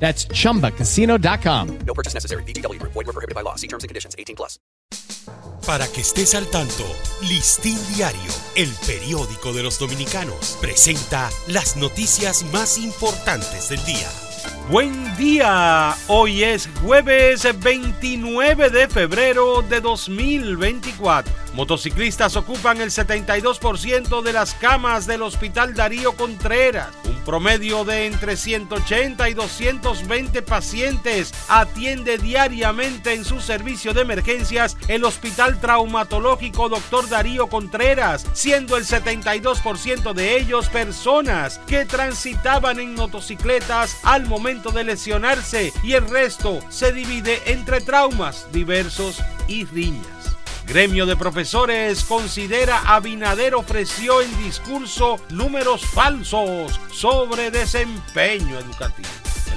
That's chumbacasino.com. No purchase necessary. VGW Group. Void were prohibited by law. See terms and conditions. 18 plus. Para que estés al tanto, Listín Diario, el periódico de los dominicanos, presenta las noticias más importantes del día. Buen día, hoy es jueves 29 de febrero de 2024. Motociclistas ocupan el 72% de las camas del Hospital Darío Contreras. Un promedio de entre 180 y 220 pacientes atiende diariamente en su servicio de emergencias el Hospital Traumatológico Dr. Darío Contreras, siendo el 72% de ellos personas que transitaban en motocicletas al momento de lesionarse y el resto se divide entre traumas diversos y riñas. Gremio de Profesores considera Abinader ofreció en discurso números falsos sobre desempeño educativo.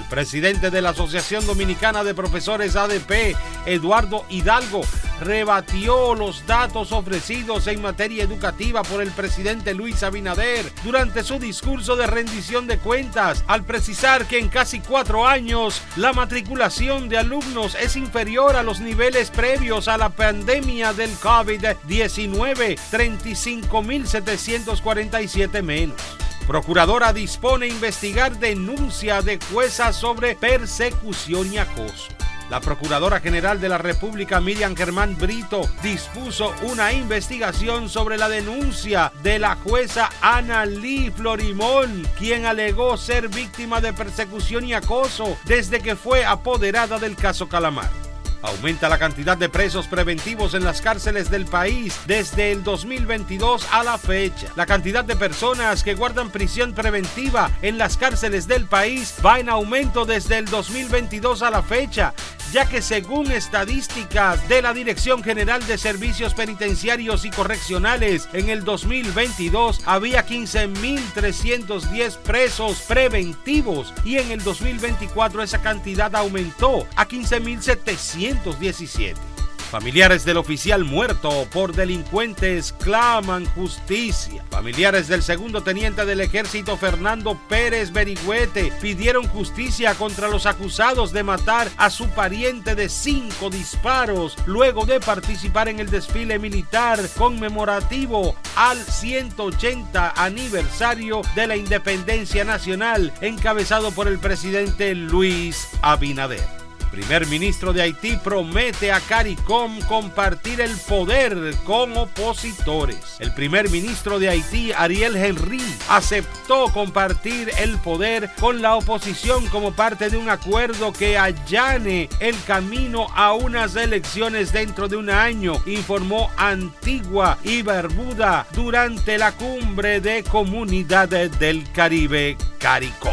Presidente de la Asociación Dominicana de Profesores ADP, Eduardo Hidalgo, rebatió los datos ofrecidos en materia educativa por el presidente Luis Abinader durante su discurso de rendición de cuentas, al precisar que en casi cuatro años la matriculación de alumnos es inferior a los niveles previos a la pandemia del COVID-19, 35.747 menos. Procuradora dispone investigar denuncia de jueza sobre persecución y acoso. La Procuradora General de la República, Miriam Germán Brito, dispuso una investigación sobre la denuncia de la jueza Ana Lee Florimón, quien alegó ser víctima de persecución y acoso desde que fue apoderada del caso Calamar. Aumenta la cantidad de presos preventivos en las cárceles del país desde el 2022 a la fecha. La cantidad de personas que guardan prisión preventiva en las cárceles del país va en aumento desde el 2022 a la fecha, ya que según estadísticas de la Dirección General de Servicios Penitenciarios y Correccionales, en el 2022 había 15.310 presos preventivos y en el 2024 esa cantidad aumentó a 15.717. Familiares del oficial muerto por delincuentes claman justicia. Familiares del segundo teniente del ejército Fernando Pérez Berigüete pidieron justicia contra los acusados de matar a su pariente de cinco disparos luego de participar en el desfile militar conmemorativo al 180 aniversario de la independencia nacional encabezado por el presidente Luis Abinader. Primer ministro de Haití promete a CARICOM compartir el poder con opositores. El primer ministro de Haití, Ariel Henry, aceptó compartir el poder con la oposición como parte de un acuerdo que allane el camino a unas elecciones dentro de un año, informó Antigua y Barbuda durante la cumbre de comunidades del Caribe, CARICOM.